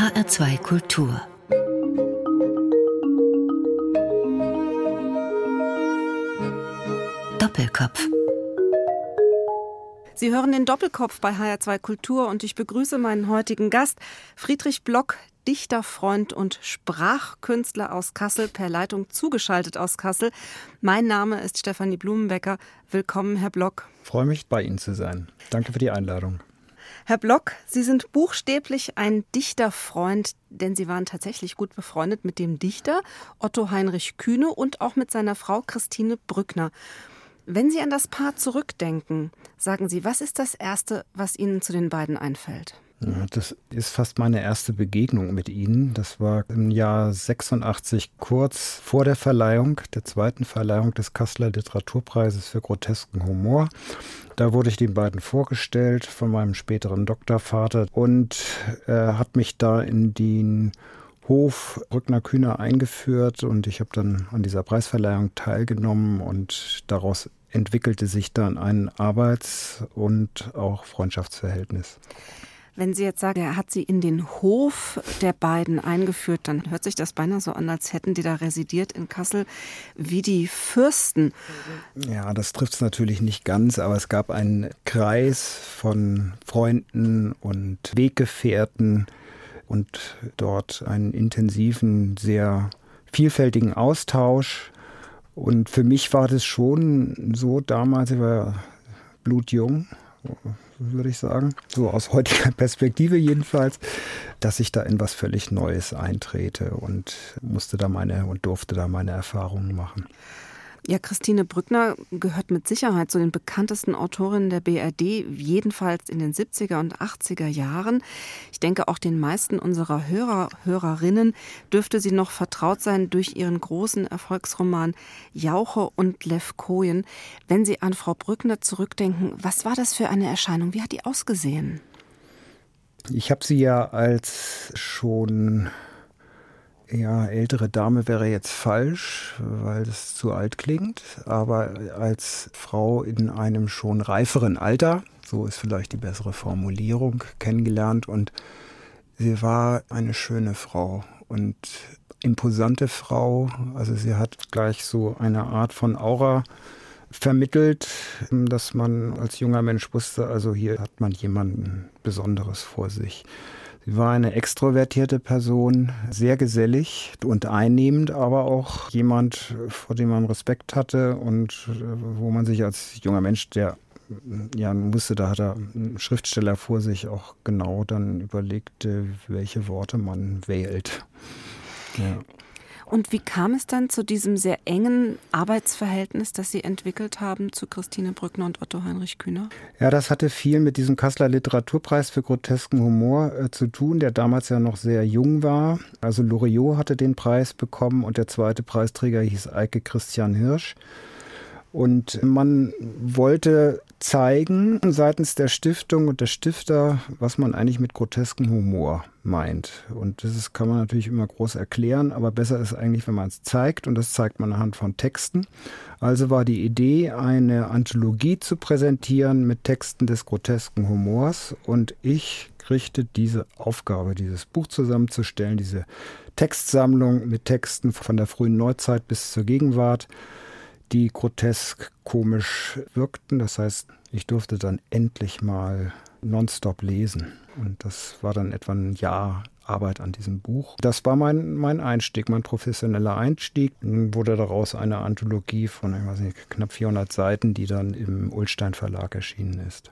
HR2 Kultur Doppelkopf Sie hören den Doppelkopf bei HR2 Kultur und ich begrüße meinen heutigen Gast, Friedrich Block, Dichter, Freund und Sprachkünstler aus Kassel, per Leitung zugeschaltet aus Kassel. Mein Name ist Stefanie Blumenbecker. Willkommen, Herr Block. Ich freue mich, bei Ihnen zu sein. Danke für die Einladung. Herr Block, Sie sind buchstäblich ein Dichterfreund, denn Sie waren tatsächlich gut befreundet mit dem Dichter Otto Heinrich Kühne und auch mit seiner Frau Christine Brückner. Wenn Sie an das Paar zurückdenken, sagen Sie, was ist das Erste, was Ihnen zu den beiden einfällt? Ja, das ist fast meine erste Begegnung mit Ihnen. Das war im Jahr 86, kurz vor der Verleihung, der zweiten Verleihung des Kasseler Literaturpreises für grotesken Humor. Da wurde ich den beiden vorgestellt von meinem späteren Doktorvater und er hat mich da in den Hof Brückner Kühner eingeführt und ich habe dann an dieser Preisverleihung teilgenommen und daraus entwickelte sich dann ein Arbeits- und auch Freundschaftsverhältnis. Wenn Sie jetzt sagen, er hat Sie in den Hof der beiden eingeführt, dann hört sich das beinahe so an, als hätten die da residiert in Kassel wie die Fürsten. Ja, das trifft es natürlich nicht ganz, aber es gab einen Kreis von Freunden und Weggefährten und dort einen intensiven, sehr vielfältigen Austausch. Und für mich war das schon so damals, ich war blutjung, würde ich sagen, so aus heutiger Perspektive jedenfalls, dass ich da in was völlig Neues eintrete und musste da meine und durfte da meine Erfahrungen machen. Ja, Christine Brückner gehört mit Sicherheit zu den bekanntesten Autorinnen der BRD, jedenfalls in den 70er und 80er Jahren. Ich denke, auch den meisten unserer Hörer, Hörerinnen dürfte sie noch vertraut sein durch ihren großen Erfolgsroman Jauche und Levkojen. Wenn Sie an Frau Brückner zurückdenken, was war das für eine Erscheinung? Wie hat die ausgesehen? Ich habe sie ja als schon ja, ältere Dame wäre jetzt falsch, weil es zu alt klingt, aber als Frau in einem schon reiferen Alter, so ist vielleicht die bessere Formulierung, kennengelernt und sie war eine schöne Frau und imposante Frau, also sie hat gleich so eine Art von Aura vermittelt, dass man als junger Mensch wusste, also hier hat man jemanden Besonderes vor sich. Sie war eine extrovertierte Person, sehr gesellig und einnehmend, aber auch jemand, vor dem man Respekt hatte und äh, wo man sich als junger Mensch, der ja, wusste, da hat er einen Schriftsteller vor sich, auch genau dann überlegte, welche Worte man wählt. Ja. Und wie kam es dann zu diesem sehr engen Arbeitsverhältnis, das Sie entwickelt haben zu Christine Brückner und Otto Heinrich Kühner? Ja, das hatte viel mit diesem Kasseler Literaturpreis für grotesken Humor äh, zu tun, der damals ja noch sehr jung war. Also Loriot hatte den Preis bekommen und der zweite Preisträger hieß Eike Christian Hirsch. Und man wollte zeigen seitens der Stiftung und der Stifter, was man eigentlich mit groteskem Humor meint. Und das ist, kann man natürlich immer groß erklären, aber besser ist eigentlich, wenn man es zeigt und das zeigt man anhand von Texten. Also war die Idee, eine Anthologie zu präsentieren mit Texten des grotesken Humors und ich kriegte diese Aufgabe, dieses Buch zusammenzustellen, diese Textsammlung mit Texten von der frühen Neuzeit bis zur Gegenwart die grotesk komisch wirkten. Das heißt, ich durfte dann endlich mal nonstop lesen. Und das war dann etwa ein Jahr Arbeit an diesem Buch. Das war mein, mein Einstieg, mein professioneller Einstieg. Dann wurde daraus eine Anthologie von nicht, knapp 400 Seiten, die dann im Ulstein Verlag erschienen ist.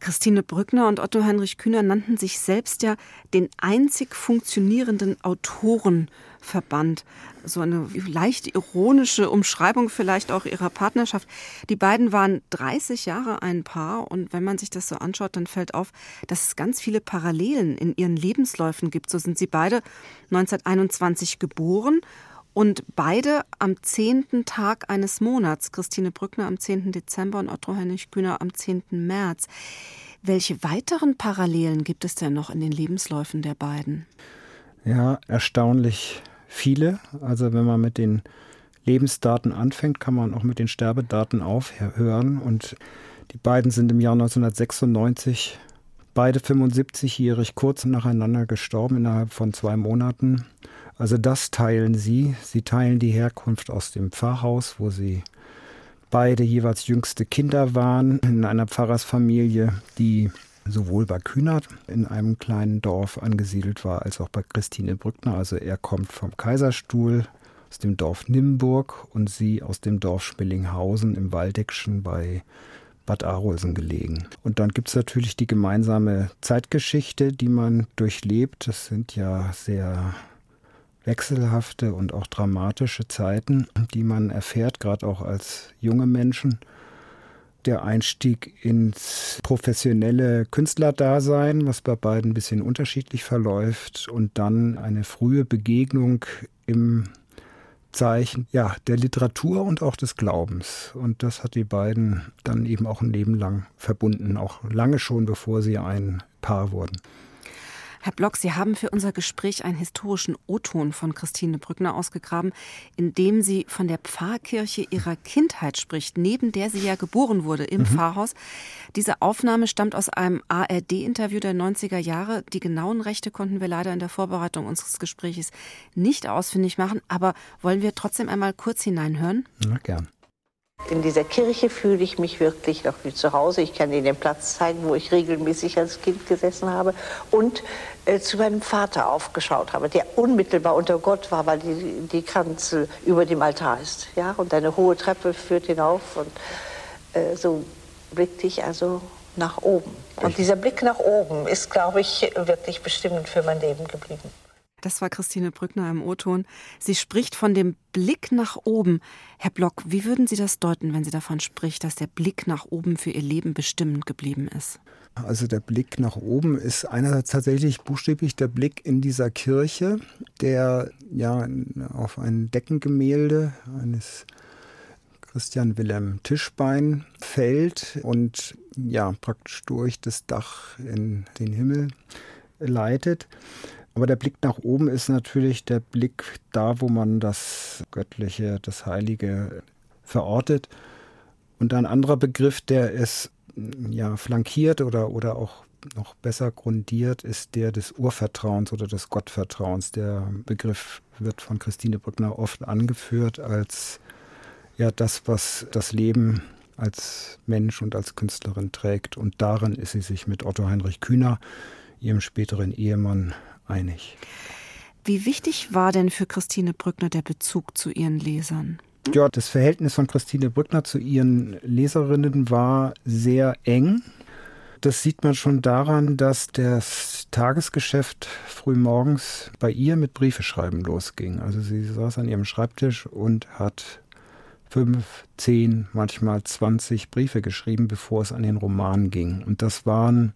Christine Brückner und Otto Heinrich Kühner nannten sich selbst ja den einzig funktionierenden Autorenverband. So eine leicht ironische Umschreibung vielleicht auch ihrer Partnerschaft. Die beiden waren 30 Jahre ein Paar und wenn man sich das so anschaut, dann fällt auf, dass es ganz viele Parallelen in ihren Lebensläufen gibt. So sind sie beide 1921 geboren und beide am zehnten Tag eines Monats, Christine Brückner am 10. Dezember und Otto Heinrich Kühner am 10. März. Welche weiteren Parallelen gibt es denn noch in den Lebensläufen der beiden? Ja, erstaunlich viele. Also wenn man mit den Lebensdaten anfängt, kann man auch mit den Sterbedaten aufhören. Und die beiden sind im Jahr 1996 Beide 75-jährig kurz nacheinander gestorben innerhalb von zwei Monaten. Also das teilen sie. Sie teilen die Herkunft aus dem Pfarrhaus, wo sie beide jeweils jüngste Kinder waren, in einer Pfarrersfamilie, die sowohl bei Kühnert in einem kleinen Dorf angesiedelt war, als auch bei Christine Brückner. Also er kommt vom Kaiserstuhl aus dem Dorf Nimburg und sie aus dem Dorf Spillinghausen im Waldeckschen bei Bad Arolsen gelegen. Und dann gibt es natürlich die gemeinsame Zeitgeschichte, die man durchlebt. Das sind ja sehr wechselhafte und auch dramatische Zeiten, die man erfährt, gerade auch als junge Menschen. Der Einstieg ins professionelle Künstlerdasein, was bei beiden ein bisschen unterschiedlich verläuft, und dann eine frühe Begegnung im Zeichen ja, der Literatur und auch des Glaubens. Und das hat die beiden dann eben auch ein Leben lang verbunden, auch lange schon bevor sie ein Paar wurden. Herr Block, Sie haben für unser Gespräch einen historischen O-Ton von Christine Brückner ausgegraben, in dem sie von der Pfarrkirche ihrer Kindheit spricht, neben der sie ja geboren wurde im mhm. Pfarrhaus. Diese Aufnahme stammt aus einem ARD-Interview der 90er Jahre. Die genauen Rechte konnten wir leider in der Vorbereitung unseres Gesprächs nicht ausfindig machen, aber wollen wir trotzdem einmal kurz hineinhören? Na, gern. In dieser Kirche fühle ich mich wirklich noch wie zu Hause. Ich kann Ihnen den Platz zeigen, wo ich regelmäßig als Kind gesessen habe und äh, zu meinem Vater aufgeschaut habe, der unmittelbar unter Gott war, weil die, die Kanzel über dem Altar ist. Ja? Und eine hohe Treppe führt hinauf und äh, so blickte ich also nach oben. Und dieser Blick nach oben ist, glaube ich, wirklich bestimmend für mein Leben geblieben. Das war Christine Brückner im O-Ton. Sie spricht von dem Blick nach oben. Herr Block, wie würden Sie das deuten, wenn sie davon spricht, dass der Blick nach oben für Ihr Leben bestimmend geblieben ist? Also der Blick nach oben ist einerseits tatsächlich buchstäblich der Blick in dieser Kirche, der ja auf ein Deckengemälde eines Christian Wilhelm Tischbein fällt und ja praktisch durch das Dach in den Himmel leitet. Aber der Blick nach oben ist natürlich der Blick da, wo man das Göttliche, das Heilige verortet. Und ein anderer Begriff, der es ja flankiert oder, oder auch noch besser grundiert, ist der des Urvertrauens oder des Gottvertrauens. Der Begriff wird von Christine Brückner oft angeführt als ja das, was das Leben als Mensch und als Künstlerin trägt. Und darin ist sie sich mit Otto Heinrich Kühner, ihrem späteren Ehemann, einig. Wie wichtig war denn für Christine Brückner der Bezug zu ihren Lesern? Ja, das Verhältnis von Christine Brückner zu ihren Leserinnen war sehr eng. Das sieht man schon daran, dass das Tagesgeschäft frühmorgens bei ihr mit Briefeschreiben losging. Also sie saß an ihrem Schreibtisch und hat fünf, zehn, manchmal zwanzig Briefe geschrieben, bevor es an den Roman ging. Und das waren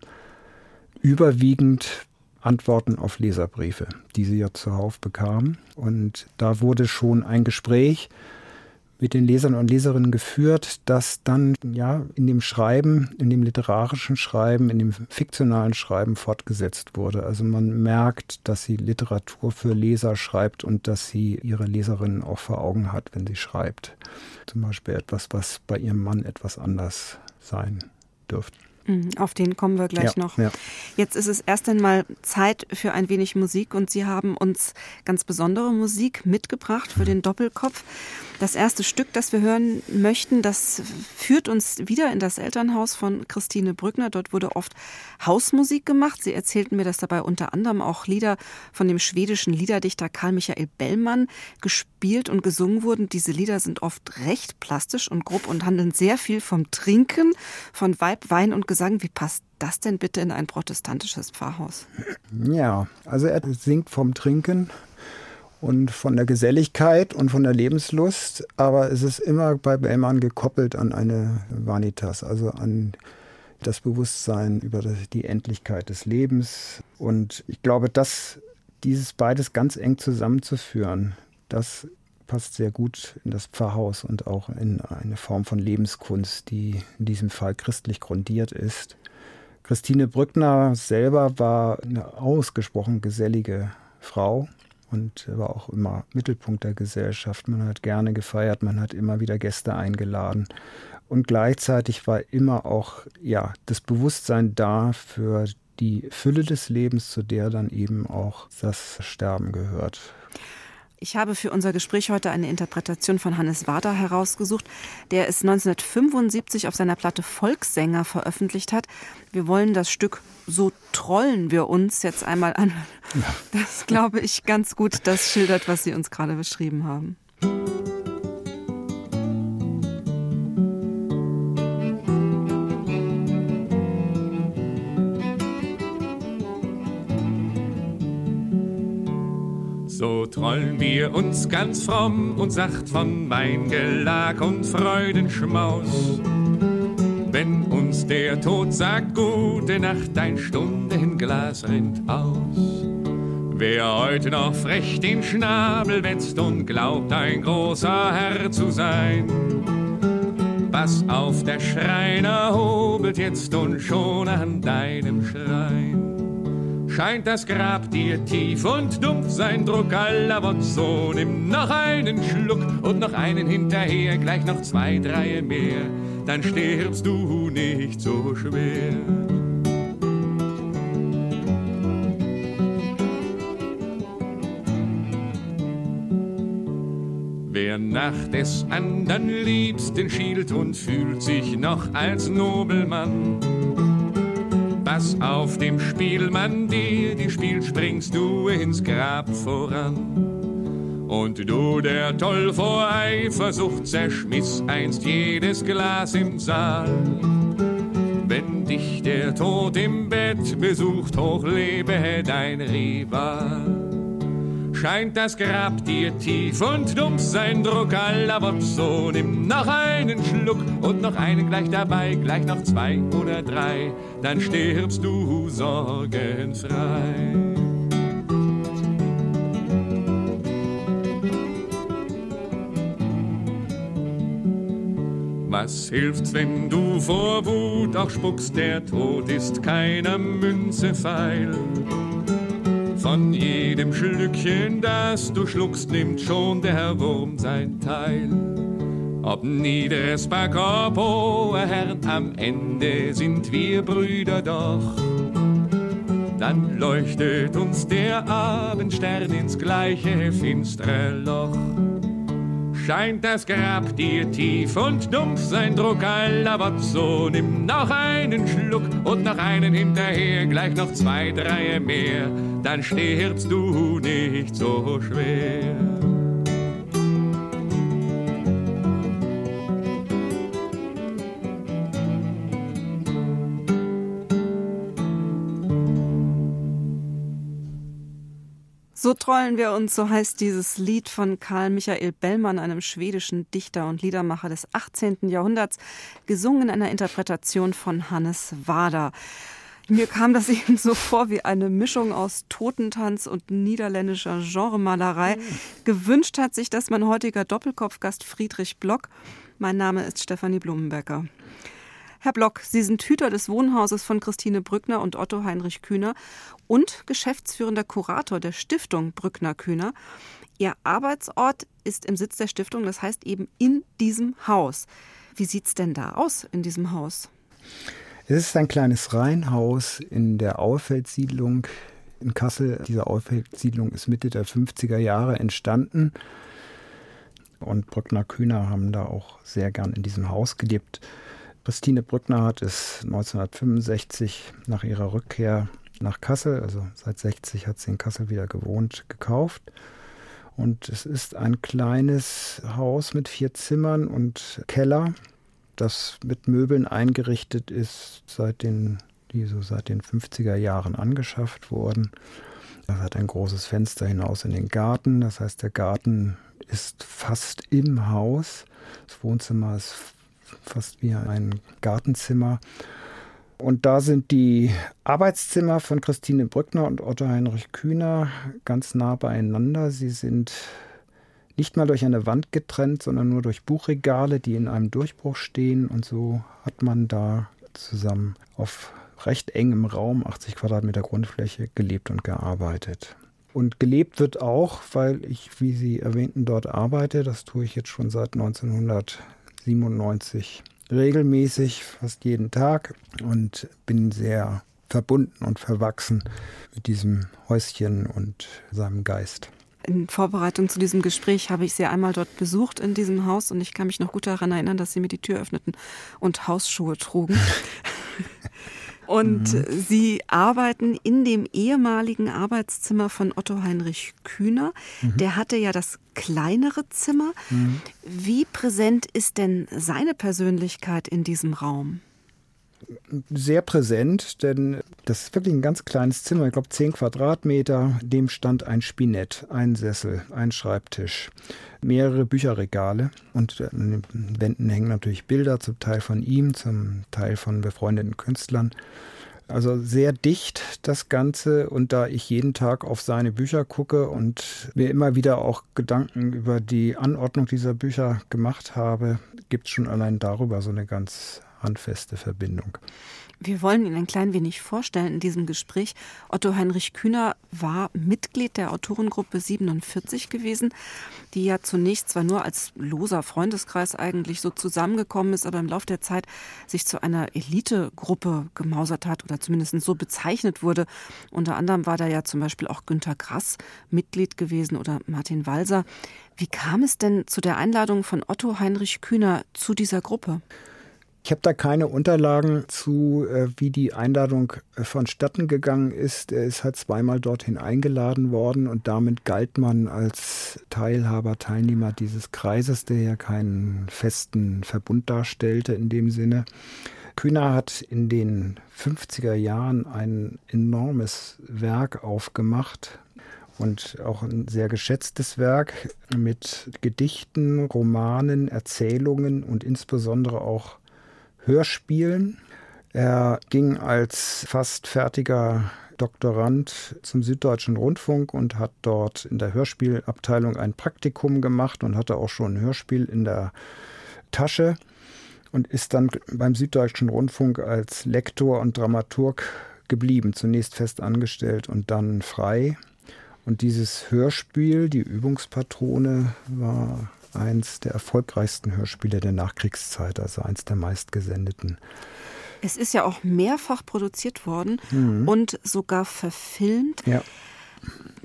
überwiegend Antworten auf Leserbriefe, die sie ja zuhauf bekam. Und da wurde schon ein Gespräch mit den Lesern und Leserinnen geführt, das dann ja in dem Schreiben, in dem literarischen Schreiben, in dem fiktionalen Schreiben fortgesetzt wurde. Also man merkt, dass sie Literatur für Leser schreibt und dass sie ihre Leserinnen auch vor Augen hat, wenn sie schreibt. Zum Beispiel etwas, was bei ihrem Mann etwas anders sein dürfte. Mhm, auf den kommen wir gleich ja, noch. Ja. Jetzt ist es erst einmal Zeit für ein wenig Musik und Sie haben uns ganz besondere Musik mitgebracht für den Doppelkopf. Das erste Stück, das wir hören möchten, das führt uns wieder in das Elternhaus von Christine Brückner. Dort wurde oft Hausmusik gemacht. Sie erzählten mir, dass dabei unter anderem auch Lieder von dem schwedischen Liederdichter Karl Michael Bellmann gespielt und gesungen wurden. Diese Lieder sind oft recht plastisch und grob und handeln sehr viel vom Trinken, von Weib, Wein und Gesang. Wie passt das denn bitte in ein protestantisches Pfarrhaus? Ja, also er singt vom Trinken und von der Geselligkeit und von der Lebenslust, aber es ist immer bei Bellmann gekoppelt an eine Vanitas, also an das Bewusstsein über die Endlichkeit des Lebens. Und ich glaube, dass dieses beides ganz eng zusammenzuführen, das passt sehr gut in das Pfarrhaus und auch in eine Form von Lebenskunst, die in diesem Fall christlich grundiert ist. Christine Brückner selber war eine ausgesprochen gesellige Frau und war auch immer Mittelpunkt der Gesellschaft. Man hat gerne gefeiert, man hat immer wieder Gäste eingeladen. Und gleichzeitig war immer auch ja, das Bewusstsein da für die Fülle des Lebens, zu der dann eben auch das Sterben gehört. Ich habe für unser Gespräch heute eine Interpretation von Hannes Wader herausgesucht, der es 1975 auf seiner Platte Volkssänger veröffentlicht hat. Wir wollen das Stück So trollen wir uns jetzt einmal an. Das glaube ich ganz gut, das schildert, was Sie uns gerade beschrieben haben. So trollen wir uns ganz fromm und sacht von Weingelag und Freudenschmaus. Wenn uns der Tod sagt, gute Nacht, ein Stunde in Glas rinnt aus. Wer heute noch frech den Schnabel wetzt und glaubt, ein großer Herr zu sein, Pass auf, der Schreiner hobelt jetzt und schon an deinem Schrein scheint das Grab dir tief und dumpf sein Druck aller. So nimm noch einen Schluck und noch einen hinterher, gleich noch zwei, drei mehr, dann stirbst du nicht so schwer. Wer nach des andern Liebsten schielt und fühlt sich noch als Nobelmann, Pass auf dem Spielmann dir, die spielt, springst du ins Grab voran. Und du, der toll vor Eifersucht zerschmiss einst jedes Glas im Saal. Wenn dich der Tod im Bett besucht, hochlebe dein Rival scheint das Grab dir tief und dumpf sein Druck aller. So nimm noch einen Schluck und noch einen gleich dabei, gleich noch zwei oder drei, dann stirbst du sorgenfrei. Was hilft's, wenn du vor Wut auch spuckst? Der Tod ist keiner Münze feil. Von jedem Schlückchen, das du schluckst, nimmt schon der Wurm sein Teil. Ob niederes oh Herr, am Ende sind wir Brüder doch. Dann leuchtet uns der Abendstern ins gleiche finstere Loch scheint das Grab dir tief und dumpf sein Druck. So nimm noch einen Schluck und noch einen hinterher, gleich noch zwei, drei mehr, dann stirbst du nicht so schwer. So trollen wir uns, so heißt dieses Lied von Karl Michael Bellmann, einem schwedischen Dichter und Liedermacher des 18. Jahrhunderts, gesungen in einer Interpretation von Hannes Wader. Mir kam das eben so vor wie eine Mischung aus Totentanz und niederländischer Genremalerei. Gewünscht hat sich das mein heutiger Doppelkopfgast Friedrich Block. Mein Name ist Stefanie Blumenbecker. Herr Block, Sie sind Hüter des Wohnhauses von Christine Brückner und Otto Heinrich Kühner und geschäftsführender Kurator der Stiftung Brückner Kühner. Ihr Arbeitsort ist im Sitz der Stiftung, das heißt eben in diesem Haus. Wie sieht es denn da aus in diesem Haus? Es ist ein kleines Reihenhaus in der Auerfeldsiedlung in Kassel. Diese Auerfeldsiedlung ist Mitte der 50er Jahre entstanden. Und Brückner Kühner haben da auch sehr gern in diesem Haus gelebt. Christine Brückner hat es 1965 nach ihrer Rückkehr nach Kassel, also seit 60 hat sie in Kassel wieder gewohnt, gekauft. Und es ist ein kleines Haus mit vier Zimmern und Keller, das mit Möbeln eingerichtet ist, seit den, die so seit den 50er Jahren angeschafft wurden. Das hat ein großes Fenster hinaus in den Garten. Das heißt, der Garten ist fast im Haus. Das Wohnzimmer ist fast wie ein Gartenzimmer. Und da sind die Arbeitszimmer von Christine Brückner und Otto Heinrich Kühner ganz nah beieinander. Sie sind nicht mal durch eine Wand getrennt, sondern nur durch Buchregale, die in einem Durchbruch stehen. Und so hat man da zusammen auf recht engem Raum, 80 Quadratmeter Grundfläche, gelebt und gearbeitet. Und gelebt wird auch, weil ich, wie Sie erwähnten, dort arbeite. Das tue ich jetzt schon seit 1900. 97 regelmäßig, fast jeden Tag und bin sehr verbunden und verwachsen mit diesem Häuschen und seinem Geist. In Vorbereitung zu diesem Gespräch habe ich sie einmal dort besucht in diesem Haus und ich kann mich noch gut daran erinnern, dass sie mir die Tür öffneten und Hausschuhe trugen. Und mhm. Sie arbeiten in dem ehemaligen Arbeitszimmer von Otto Heinrich Kühner. Mhm. Der hatte ja das kleinere Zimmer. Mhm. Wie präsent ist denn seine Persönlichkeit in diesem Raum? Sehr präsent, denn das ist wirklich ein ganz kleines Zimmer, ich glaube 10 Quadratmeter. Dem stand ein Spinett, ein Sessel, ein Schreibtisch, mehrere Bücherregale und an den Wänden hängen natürlich Bilder, zum Teil von ihm, zum Teil von befreundeten Künstlern. Also sehr dicht das Ganze und da ich jeden Tag auf seine Bücher gucke und mir immer wieder auch Gedanken über die Anordnung dieser Bücher gemacht habe, gibt es schon allein darüber so eine ganz handfeste Verbindung. Wir wollen ihn ein klein wenig vorstellen in diesem Gespräch. Otto Heinrich Kühner war Mitglied der Autorengruppe 47 gewesen, die ja zunächst zwar nur als loser Freundeskreis eigentlich so zusammengekommen ist, aber im Laufe der Zeit sich zu einer Elitegruppe gemausert hat oder zumindest so bezeichnet wurde. Unter anderem war da ja zum Beispiel auch Günter Grass Mitglied gewesen oder Martin Walser. Wie kam es denn zu der Einladung von Otto Heinrich Kühner zu dieser Gruppe? Ich habe da keine Unterlagen zu, äh, wie die Einladung äh, vonstatten gegangen ist. Er ist halt zweimal dorthin eingeladen worden und damit galt man als Teilhaber, Teilnehmer dieses Kreises, der ja keinen festen Verbund darstellte in dem Sinne. Kühner hat in den 50er Jahren ein enormes Werk aufgemacht, und auch ein sehr geschätztes Werk mit Gedichten, Romanen, Erzählungen und insbesondere auch Hörspielen. Er ging als fast fertiger Doktorand zum Süddeutschen Rundfunk und hat dort in der Hörspielabteilung ein Praktikum gemacht und hatte auch schon ein Hörspiel in der Tasche und ist dann beim Süddeutschen Rundfunk als Lektor und Dramaturg geblieben, zunächst fest angestellt und dann frei. Und dieses Hörspiel, die Übungspatrone, war eins der erfolgreichsten Hörspiele der Nachkriegszeit, also eins der meistgesendeten. Es ist ja auch mehrfach produziert worden mhm. und sogar verfilmt. Ja.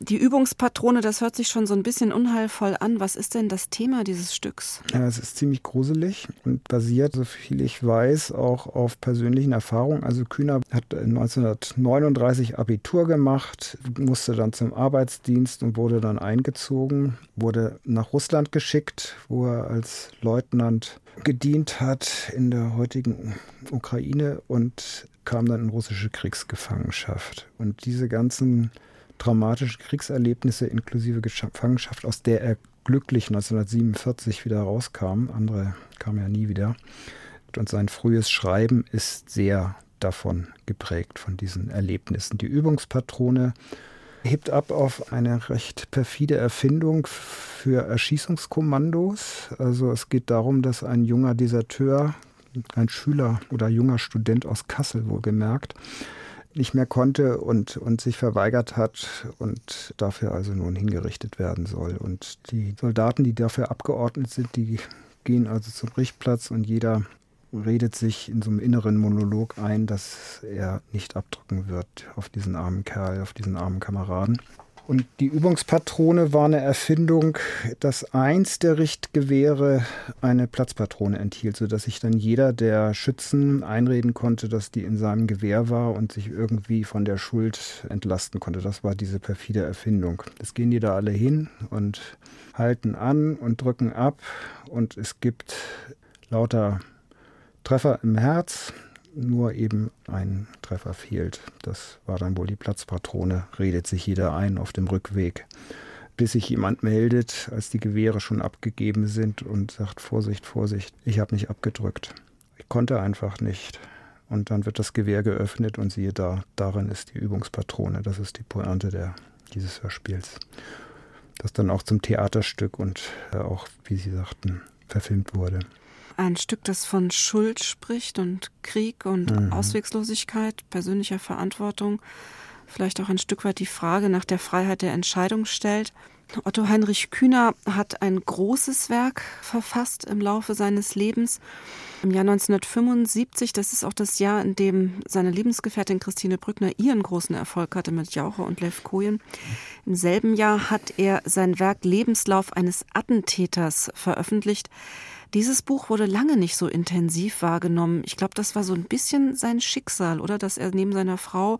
Die Übungspatrone, das hört sich schon so ein bisschen unheilvoll an. Was ist denn das Thema dieses Stücks? Ja, es ist ziemlich gruselig und basiert, so viel ich weiß, auch auf persönlichen Erfahrungen. Also Kühner hat 1939 Abitur gemacht, musste dann zum Arbeitsdienst und wurde dann eingezogen, wurde nach Russland geschickt, wo er als Leutnant gedient hat in der heutigen Ukraine und kam dann in russische Kriegsgefangenschaft. Und diese ganzen traumatische Kriegserlebnisse inklusive Gefangenschaft, aus der er glücklich 1947 wieder rauskam. Andere kamen ja nie wieder. Und sein frühes Schreiben ist sehr davon geprägt, von diesen Erlebnissen. Die Übungspatrone hebt ab auf eine recht perfide Erfindung für Erschießungskommandos. Also es geht darum, dass ein junger Deserteur, ein Schüler oder junger Student aus Kassel wohlgemerkt, nicht mehr konnte und, und sich verweigert hat und dafür also nun hingerichtet werden soll. Und die Soldaten, die dafür abgeordnet sind, die gehen also zum Richtplatz und jeder redet sich in so einem inneren Monolog ein, dass er nicht abdrücken wird auf diesen armen Kerl, auf diesen armen Kameraden. Und die Übungspatrone war eine Erfindung, dass eins der Richtgewehre eine Platzpatrone enthielt, sodass sich dann jeder der Schützen einreden konnte, dass die in seinem Gewehr war und sich irgendwie von der Schuld entlasten konnte. Das war diese perfide Erfindung. Es gehen die da alle hin und halten an und drücken ab und es gibt lauter Treffer im Herz nur eben ein Treffer fehlt. Das war dann wohl die Platzpatrone, redet sich jeder ein auf dem Rückweg. Bis sich jemand meldet, als die Gewehre schon abgegeben sind und sagt, Vorsicht, Vorsicht, ich habe nicht abgedrückt. Ich konnte einfach nicht. Und dann wird das Gewehr geöffnet und siehe da, darin ist die Übungspatrone. Das ist die Pointe der, dieses Hörspiels. Das dann auch zum Theaterstück und äh, auch, wie Sie sagten, verfilmt wurde ein Stück, das von Schuld spricht und Krieg und mhm. Auswegslosigkeit, persönlicher Verantwortung, vielleicht auch ein Stück weit die Frage nach der Freiheit der Entscheidung stellt. Otto Heinrich Kühner hat ein großes Werk verfasst im Laufe seines Lebens. Im Jahr 1975, das ist auch das Jahr, in dem seine Lebensgefährtin Christine Brückner ihren großen Erfolg hatte mit Jauche und Lev Kojen. Im selben Jahr hat er sein Werk Lebenslauf eines Attentäters veröffentlicht. Dieses Buch wurde lange nicht so intensiv wahrgenommen. Ich glaube, das war so ein bisschen sein Schicksal, oder? Dass er neben seiner Frau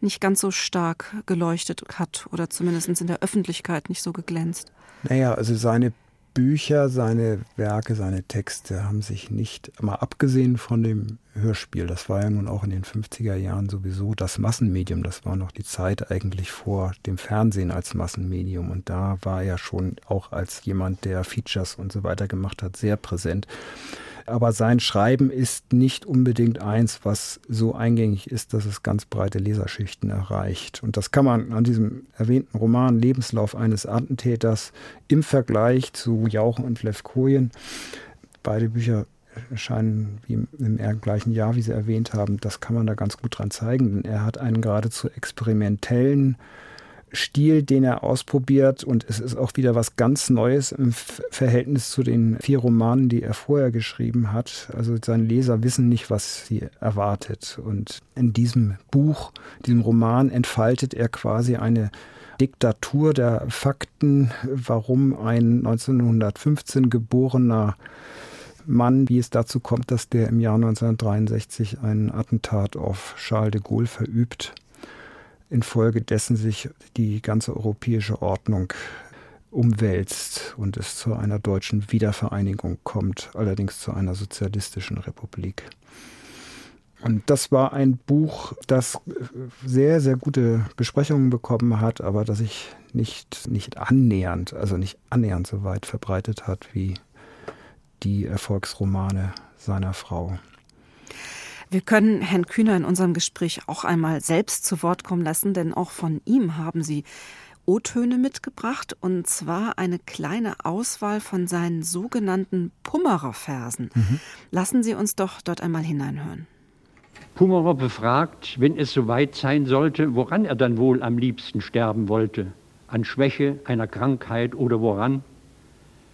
nicht ganz so stark geleuchtet hat oder zumindest in der Öffentlichkeit nicht so geglänzt. Naja, also seine Bücher, seine Werke, seine Texte haben sich nicht, mal abgesehen von dem Hörspiel, das war ja nun auch in den 50er Jahren sowieso das Massenmedium, das war noch die Zeit eigentlich vor dem Fernsehen als Massenmedium. Und da war er schon auch als jemand, der Features und so weiter gemacht hat, sehr präsent aber sein Schreiben ist nicht unbedingt eins, was so eingängig ist, dass es ganz breite Leserschichten erreicht. Und das kann man an diesem erwähnten Roman Lebenslauf eines Attentäters im Vergleich zu Jauchen und Levkojen, beide Bücher erscheinen wie im, gleichen Jahr, wie Sie erwähnt haben, das kann man da ganz gut dran zeigen, denn er hat einen geradezu experimentellen Stil, den er ausprobiert. Und es ist auch wieder was ganz Neues im Verhältnis zu den vier Romanen, die er vorher geschrieben hat. Also seine Leser wissen nicht, was sie erwartet. Und in diesem Buch, diesem Roman entfaltet er quasi eine Diktatur der Fakten, warum ein 1915 geborener Mann, wie es dazu kommt, dass der im Jahr 1963 ein Attentat auf Charles de Gaulle verübt infolgedessen sich die ganze europäische Ordnung umwälzt und es zu einer deutschen Wiedervereinigung kommt, allerdings zu einer sozialistischen Republik. Und das war ein Buch, das sehr, sehr gute Besprechungen bekommen hat, aber das sich nicht, nicht annähernd, also nicht annähernd so weit verbreitet hat wie die Erfolgsromane seiner Frau. Wir können Herrn Kühner in unserem Gespräch auch einmal selbst zu Wort kommen lassen, denn auch von ihm haben Sie O-Töne mitgebracht und zwar eine kleine Auswahl von seinen sogenannten Pummerer-Versen. Mhm. Lassen Sie uns doch dort einmal hineinhören. Pummerer befragt, wenn es soweit sein sollte, woran er dann wohl am liebsten sterben wollte. An Schwäche, einer Krankheit oder woran?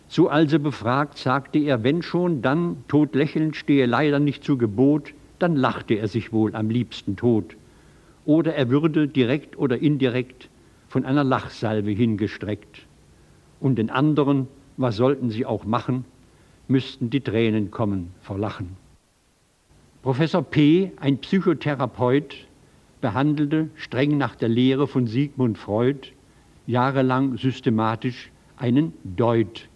So also befragt, sagte er, wenn schon, dann, tot lächelnd, stehe leider nicht zu Gebot, dann lachte er sich wohl am liebsten tot. Oder er würde direkt oder indirekt von einer Lachsalve hingestreckt. Und den anderen, was sollten sie auch machen, müssten die Tränen kommen vor Lachen. Professor P., ein Psychotherapeut, behandelte streng nach der Lehre von Sigmund Freud jahrelang systematisch einen Deut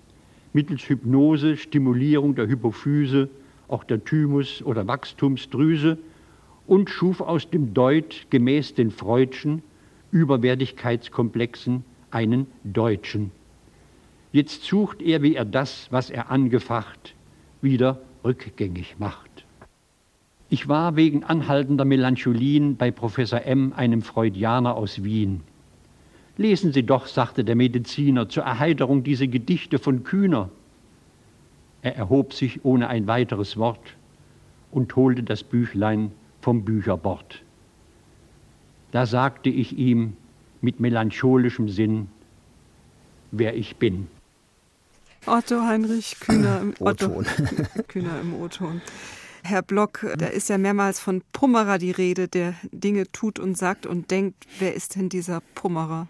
mittels Hypnose, Stimulierung der Hypophyse auch der Thymus oder Wachstumsdrüse und schuf aus dem Deut gemäß den Freudschen Überwertigkeitskomplexen einen Deutschen. Jetzt sucht er, wie er das, was er angefacht, wieder rückgängig macht. Ich war wegen anhaltender Melancholien bei Professor M., einem Freudianer aus Wien. Lesen Sie doch, sagte der Mediziner, zur Erheiterung diese Gedichte von Kühner. Er erhob sich ohne ein weiteres Wort und holte das Büchlein vom Bücherbord. Da sagte ich ihm mit melancholischem Sinn, wer ich bin. Otto Heinrich Kühner im O-Ton. Kühner im O-Ton. Herr Block, da ist ja mehrmals von Pummerer die Rede, der Dinge tut und sagt und denkt. Wer ist denn dieser Pummerer?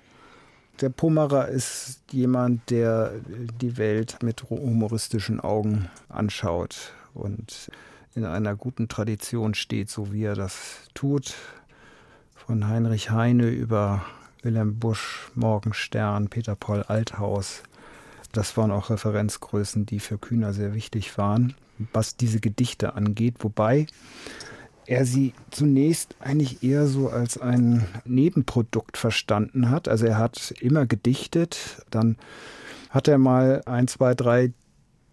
Der Pummerer ist jemand, der die Welt mit humoristischen Augen anschaut und in einer guten Tradition steht, so wie er das tut. Von Heinrich Heine über Wilhelm Busch, Morgenstern, Peter Paul Althaus. Das waren auch Referenzgrößen, die für Kühner sehr wichtig waren, was diese Gedichte angeht. Wobei er sie zunächst eigentlich eher so als ein Nebenprodukt verstanden hat. Also er hat immer gedichtet, dann hat er mal ein, zwei, drei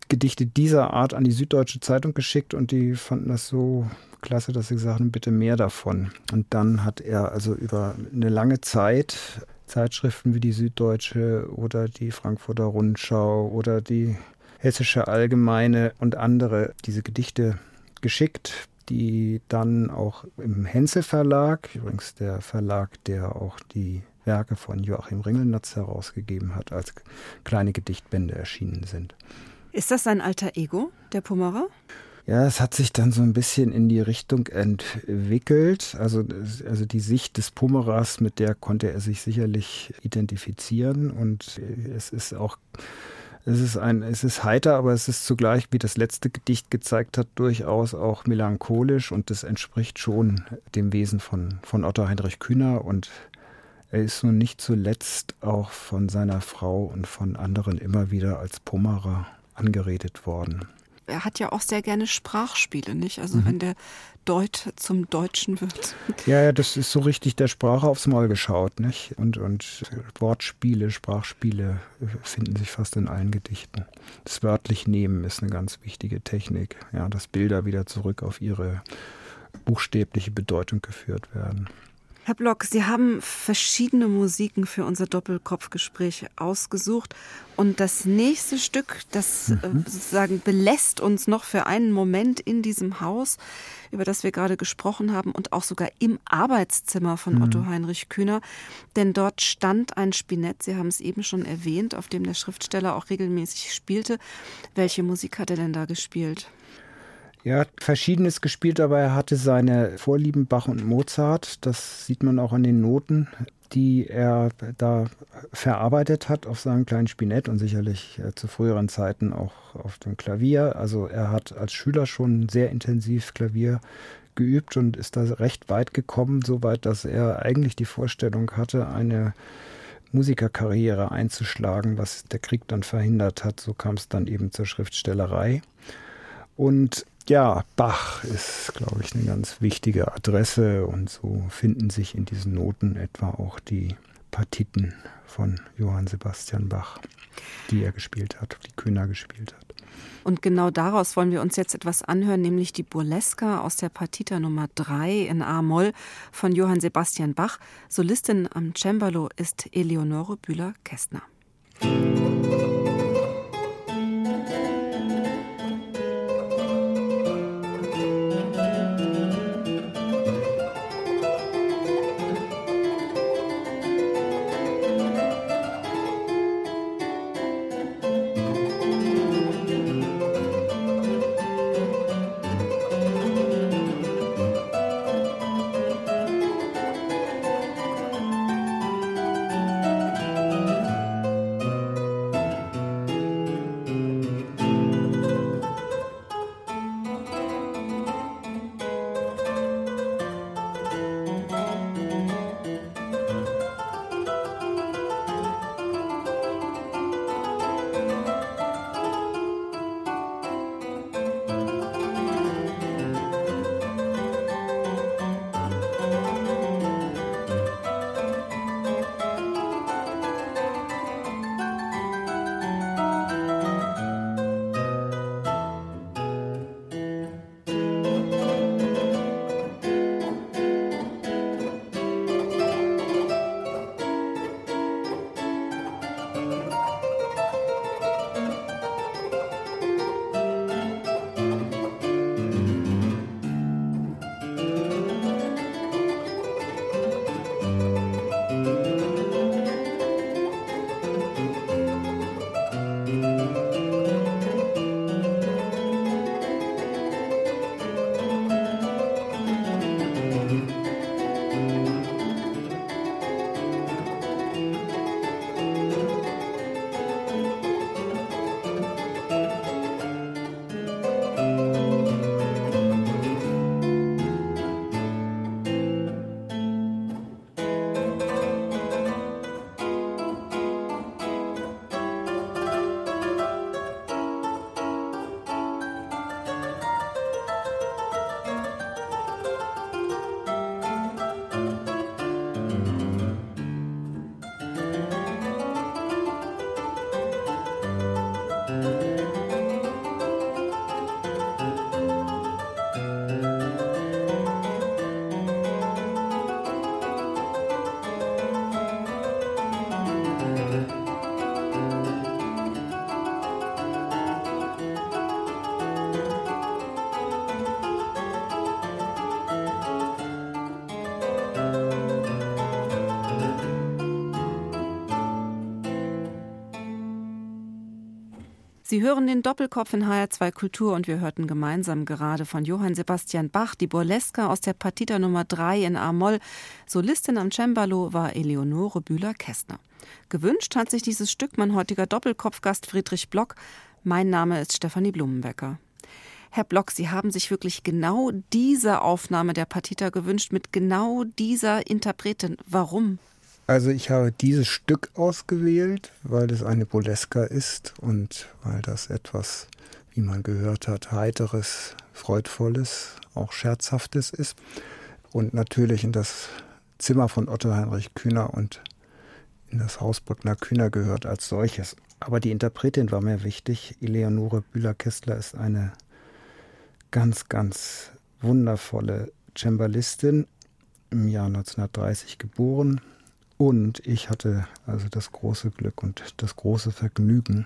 Gedichte dieser Art an die Süddeutsche Zeitung geschickt und die fanden das so klasse, dass sie gesagt haben, bitte mehr davon. Und dann hat er also über eine lange Zeit Zeitschriften wie die Süddeutsche oder die Frankfurter Rundschau oder die Hessische Allgemeine und andere diese Gedichte geschickt, die dann auch im Henzel Verlag, übrigens der Verlag, der auch die Werke von Joachim Ringelnatz herausgegeben hat, als kleine Gedichtbände erschienen sind. Ist das sein alter Ego, der Pummerer? Ja, es hat sich dann so ein bisschen in die Richtung entwickelt. Also, also die Sicht des Pummerers, mit der konnte er sich sicherlich identifizieren. Und es ist auch, es ist ein, es ist heiter, aber es ist zugleich, wie das letzte Gedicht gezeigt hat, durchaus auch melancholisch und das entspricht schon dem Wesen von, von Otto Heinrich Kühner und er ist nun nicht zuletzt auch von seiner Frau und von anderen immer wieder als Pummerer angeredet worden er hat ja auch sehr gerne Sprachspiele, nicht? Also mhm. wenn der Deut zum Deutschen wird. Ja, ja, das ist so richtig der Sprache aufs Maul geschaut, nicht? Und, und Wortspiele, Sprachspiele finden sich fast in allen Gedichten. Das wörtlich nehmen ist eine ganz wichtige Technik, ja, dass Bilder wieder zurück auf ihre buchstäbliche Bedeutung geführt werden. Herr Block, Sie haben verschiedene Musiken für unser Doppelkopfgespräch ausgesucht. Und das nächste Stück, das äh, mhm. sozusagen belässt uns noch für einen Moment in diesem Haus, über das wir gerade gesprochen haben, und auch sogar im Arbeitszimmer von mhm. Otto Heinrich Kühner. Denn dort stand ein Spinett, Sie haben es eben schon erwähnt, auf dem der Schriftsteller auch regelmäßig spielte. Welche Musik hat er denn da gespielt? Er hat Verschiedenes gespielt, aber er hatte seine Vorlieben Bach und Mozart. Das sieht man auch an den Noten, die er da verarbeitet hat auf seinem kleinen Spinett und sicherlich äh, zu früheren Zeiten auch auf dem Klavier. Also er hat als Schüler schon sehr intensiv Klavier geübt und ist da recht weit gekommen, so weit, dass er eigentlich die Vorstellung hatte, eine Musikerkarriere einzuschlagen, was der Krieg dann verhindert hat. So kam es dann eben zur Schriftstellerei. Und ja, Bach ist, glaube ich, eine ganz wichtige Adresse und so finden sich in diesen Noten etwa auch die Partiten von Johann Sebastian Bach, die er gespielt hat, die Kühner gespielt hat. Und genau daraus wollen wir uns jetzt etwas anhören, nämlich die Burlesca aus der Partita Nummer 3 in A-Moll von Johann Sebastian Bach. Solistin am Cembalo ist Eleonore Bühler-Kästner. Sie hören den Doppelkopf in HR2 Kultur und wir hörten gemeinsam gerade von Johann Sebastian Bach die Burlesca aus der Partita Nummer 3 in A-Moll. Solistin am Cembalo war Eleonore Bühler-Kästner. Gewünscht hat sich dieses Stück mein heutiger Doppelkopfgast Friedrich Block. Mein Name ist Stefanie Blumenbecker. Herr Block, Sie haben sich wirklich genau diese Aufnahme der Partita gewünscht mit genau dieser Interpretin. Warum? Also ich habe dieses Stück ausgewählt, weil es eine Burlesca ist und weil das etwas, wie man gehört hat, heiteres, freudvolles, auch scherzhaftes ist. Und natürlich in das Zimmer von Otto Heinrich Kühner und in das Haus Brückner Kühner gehört als solches. Aber die Interpretin war mir wichtig. Eleonore Bühler-Kessler ist eine ganz, ganz wundervolle Cembalistin, im Jahr 1930 geboren, und ich hatte also das große Glück und das große Vergnügen,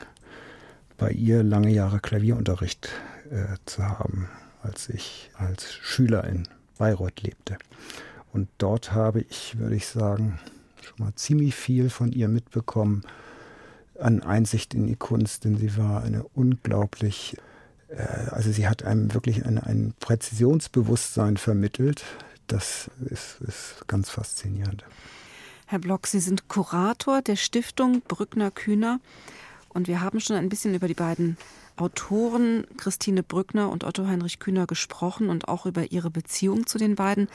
bei ihr lange Jahre Klavierunterricht äh, zu haben, als ich als Schüler in Bayreuth lebte. Und dort habe ich, würde ich sagen, schon mal ziemlich viel von ihr mitbekommen an Einsicht in die Kunst, denn sie war eine unglaublich, äh, also sie hat einem wirklich eine, ein Präzisionsbewusstsein vermittelt. Das ist, ist ganz faszinierend. Herr Block, Sie sind Kurator der Stiftung Brückner Kühner und wir haben schon ein bisschen über die beiden Autoren Christine Brückner und Otto Heinrich Kühner gesprochen und auch über ihre Beziehung zu den beiden.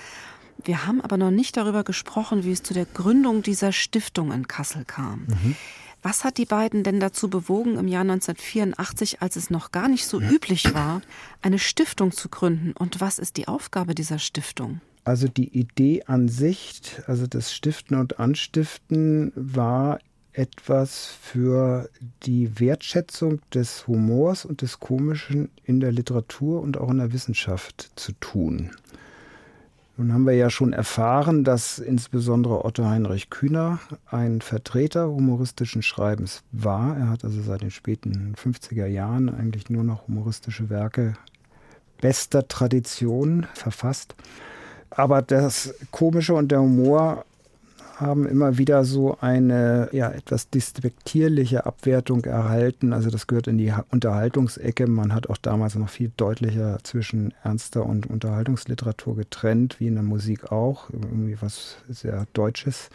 Wir haben aber noch nicht darüber gesprochen, wie es zu der Gründung dieser Stiftung in Kassel kam. Mhm. Was hat die beiden denn dazu bewogen, im Jahr 1984, als es noch gar nicht so üblich war, eine Stiftung zu gründen? Und was ist die Aufgabe dieser Stiftung? Also die Idee an sich, also das Stiften und Anstiften war etwas für die Wertschätzung des Humors und des Komischen in der Literatur und auch in der Wissenschaft zu tun. Nun haben wir ja schon erfahren, dass insbesondere Otto Heinrich Kühner ein Vertreter humoristischen Schreibens war. Er hat also seit den späten 50er Jahren eigentlich nur noch humoristische Werke bester Tradition verfasst. Aber das Komische und der Humor haben immer wieder so eine ja etwas despektierliche Abwertung erhalten. Also das gehört in die Unterhaltungsecke. Man hat auch damals noch viel deutlicher zwischen ernster und Unterhaltungsliteratur getrennt, wie in der Musik auch. Irgendwie was sehr Deutsches.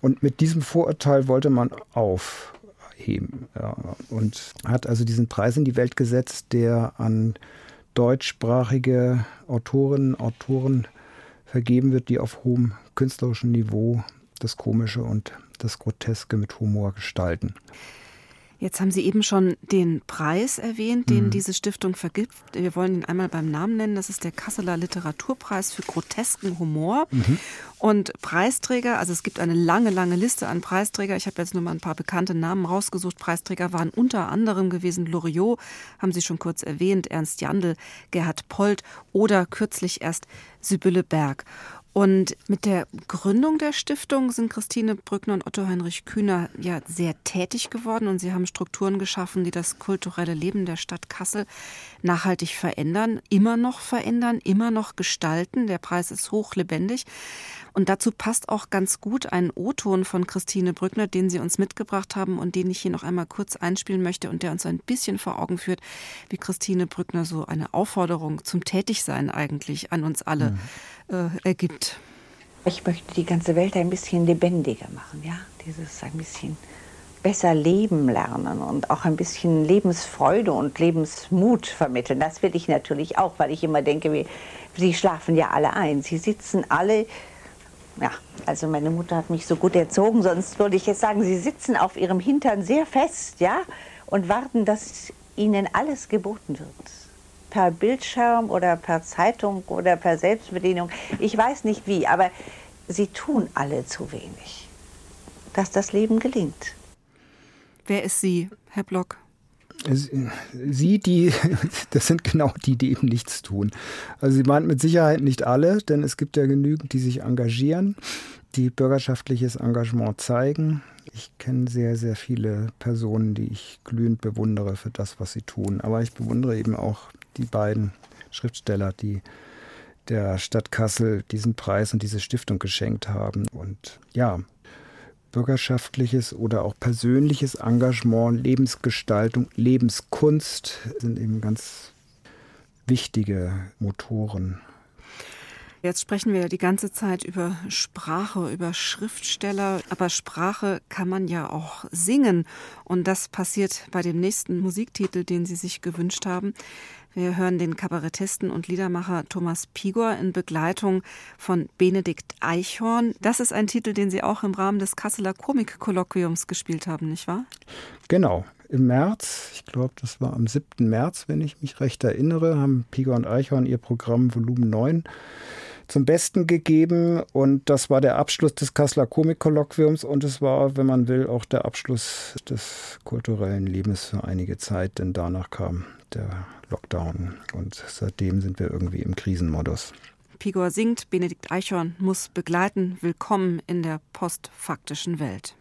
Und mit diesem Vorurteil wollte man aufheben. Ja, und hat also diesen Preis in die Welt gesetzt, der an deutschsprachige Autorinnen, Autoren vergeben wird, die auf hohem künstlerischen Niveau das Komische und das Groteske mit Humor gestalten. Jetzt haben Sie eben schon den Preis erwähnt, den mhm. diese Stiftung vergibt. Wir wollen ihn einmal beim Namen nennen. Das ist der Kasseler Literaturpreis für grotesken Humor. Mhm. Und Preisträger, also es gibt eine lange, lange Liste an Preisträger. Ich habe jetzt nur mal ein paar bekannte Namen rausgesucht. Preisträger waren unter anderem gewesen Loriot, haben Sie schon kurz erwähnt, Ernst Jandl, Gerhard Polt oder kürzlich erst Sibylle Berg. Und mit der Gründung der Stiftung sind Christine Brückner und Otto Heinrich Kühner ja sehr tätig geworden und sie haben Strukturen geschaffen, die das kulturelle Leben der Stadt Kassel nachhaltig verändern, immer noch verändern, immer noch gestalten. Der Preis ist hochlebendig. Und dazu passt auch ganz gut ein O-Ton von Christine Brückner, den Sie uns mitgebracht haben und den ich hier noch einmal kurz einspielen möchte und der uns ein bisschen vor Augen führt, wie Christine Brückner so eine Aufforderung zum Tätigsein eigentlich an uns alle mhm. äh, ergibt. Ich möchte die ganze Welt ein bisschen lebendiger machen, ja, dieses ein bisschen besser leben lernen und auch ein bisschen Lebensfreude und Lebensmut vermitteln. Das will ich natürlich auch, weil ich immer denke, wie, sie schlafen ja alle ein. Sie sitzen alle ja, also meine Mutter hat mich so gut erzogen, sonst würde ich jetzt sagen, sie sitzen auf ihrem Hintern sehr fest, ja, und warten, dass ihnen alles geboten wird. Per Bildschirm oder per Zeitung oder per Selbstbedienung. Ich weiß nicht wie, aber sie tun alle zu wenig, dass das Leben gelingt. Wer ist Sie, Herr Block? Sie, die, das sind genau die, die eben nichts tun. Also sie meint mit Sicherheit nicht alle, denn es gibt ja genügend, die sich engagieren, die bürgerschaftliches Engagement zeigen. Ich kenne sehr, sehr viele Personen, die ich glühend bewundere für das, was sie tun. Aber ich bewundere eben auch die beiden Schriftsteller, die der Stadt Kassel diesen Preis und diese Stiftung geschenkt haben. Und ja, bürgerschaftliches oder auch persönliches Engagement, Lebensgestaltung, Lebenskunst sind eben ganz wichtige Motoren. Jetzt sprechen wir ja die ganze Zeit über Sprache, über Schriftsteller, aber Sprache kann man ja auch singen. Und das passiert bei dem nächsten Musiktitel, den Sie sich gewünscht haben. Wir hören den Kabarettisten und Liedermacher Thomas Pigor in Begleitung von Benedikt Eichhorn. Das ist ein Titel, den Sie auch im Rahmen des Kasseler Komikkolloquiums gespielt haben, nicht wahr? Genau. Im März, ich glaube, das war am 7. März, wenn ich mich recht erinnere, haben Pigor und Eichhorn ihr Programm Volumen 9 zum Besten gegeben. Und das war der Abschluss des Kasseler Komikkolloquiums und es war, wenn man will, auch der Abschluss des kulturellen Lebens für einige Zeit, denn danach kam der Lockdown. Und seitdem sind wir irgendwie im Krisenmodus. Pigor singt, Benedikt Eichhorn muss begleiten. Willkommen in der postfaktischen Welt.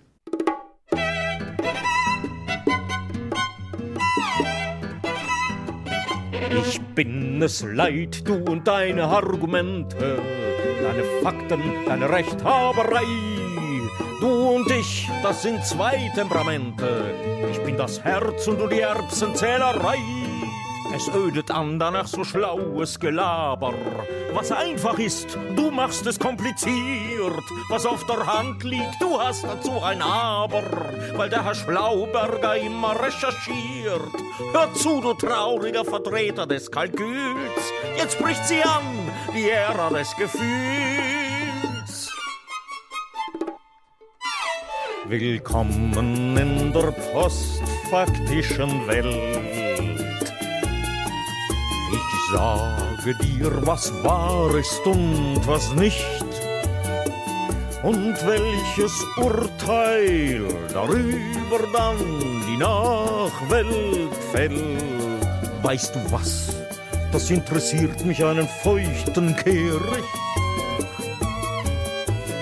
Ich bin es leid, du und deine Argumente, deine Fakten, deine Rechthaberei. Du und ich, das sind zwei Temperamente. Ich bin das Herz und du die Erbsenzählerei. Es ödet an danach so schlaues Gelaber. Was einfach ist, du machst es kompliziert. Was auf der Hand liegt, du hast dazu ein Aber. Weil der Herr Schlauberger immer recherchiert. Hör zu, du trauriger Vertreter des Kalküls. Jetzt bricht sie an, die Ära des Gefühls. Willkommen in der postfaktischen Welt. Sage dir, was wahr ist und was nicht. Und welches Urteil darüber dann die Nachwelt fällt. Weißt du was? Das interessiert mich einen feuchten Kehricht.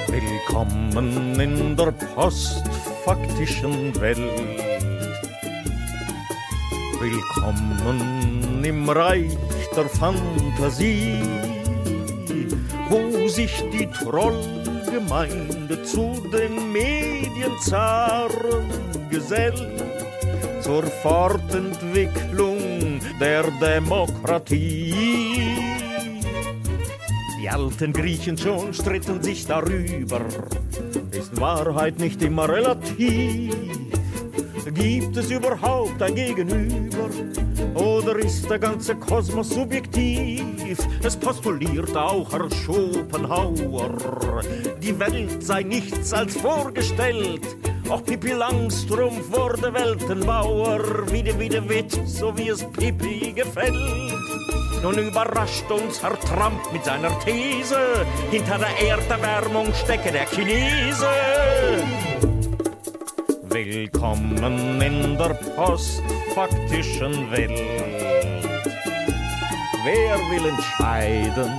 Willkommen in der postfaktischen Welt. Willkommen im Reich der Fantasie, wo sich die Trollgemeinde zu den Medienzaren gesellt zur Fortentwicklung der Demokratie. Die alten Griechen schon stritten sich darüber, ist Wahrheit nicht immer relativ Gibt es überhaupt ein Gegenüber? Oder ist der ganze Kosmos subjektiv? Es postuliert auch Herr Schopenhauer, die Welt sei nichts als vorgestellt. Auch Pippi Langstrumpf wurde Weltenbauer, wie de, wie de Witt, so wie es Pippi gefällt. Nun überrascht uns Herr Trump mit seiner These, hinter der Erderwärmung stecke der Chinese. Willkommen in der postfaktischen Welt. Wer will entscheiden,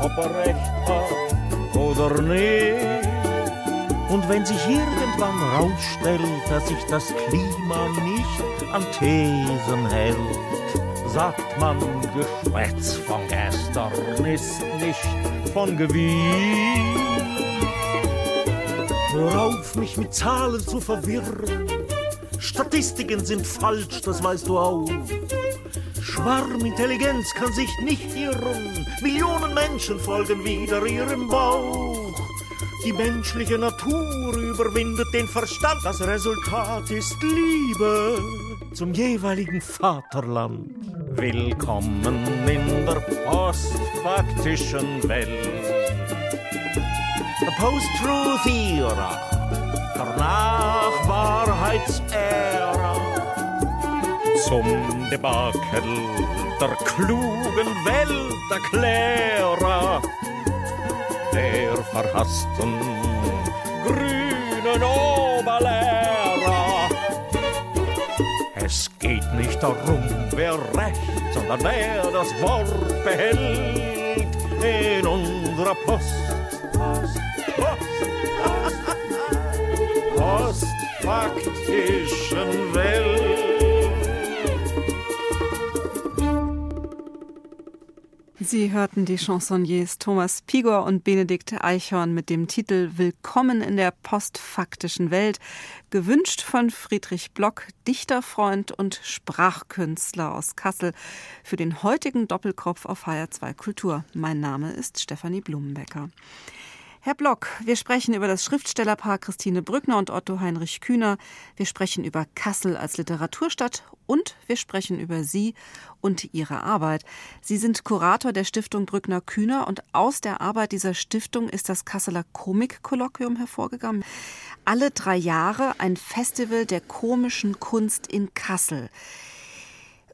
ob er recht hat oder nicht? Und wenn sich irgendwann rausstellt, dass sich das Klima nicht an Thesen hält, sagt man, Geschwätz von gestern ist nicht von gewiss. Hör auf, mich mit Zahlen zu verwirren. Statistiken sind falsch, das weißt du auch. Schwarmintelligenz kann sich nicht irren. Millionen Menschen folgen wieder ihrem Bauch. Die menschliche Natur überwindet den Verstand. Das Resultat ist Liebe zum jeweiligen Vaterland. Willkommen in der postfaktischen Welt. The Post-Truth Era, der Nachwahrheitsära, zum Debakel der klugen Welterklärer, der verhassten grünen Oberlehrer. Es geht nicht darum, wer recht, sondern wer das Wort behält in unserer Post postfaktischen Welt. Sie hörten die Chansonniers Thomas Pigor und Benedikt Eichhorn mit dem Titel Willkommen in der postfaktischen Welt, gewünscht von Friedrich Block, Dichterfreund und Sprachkünstler aus Kassel, für den heutigen Doppelkopf auf HR2 Kultur. Mein Name ist Stefanie Blumenbecker. Herr Block, wir sprechen über das Schriftstellerpaar Christine Brückner und Otto Heinrich Kühner. Wir sprechen über Kassel als Literaturstadt und wir sprechen über Sie und Ihre Arbeit. Sie sind Kurator der Stiftung Brückner Kühner und aus der Arbeit dieser Stiftung ist das Kasseler Komikkolloquium hervorgegangen. Alle drei Jahre ein Festival der komischen Kunst in Kassel.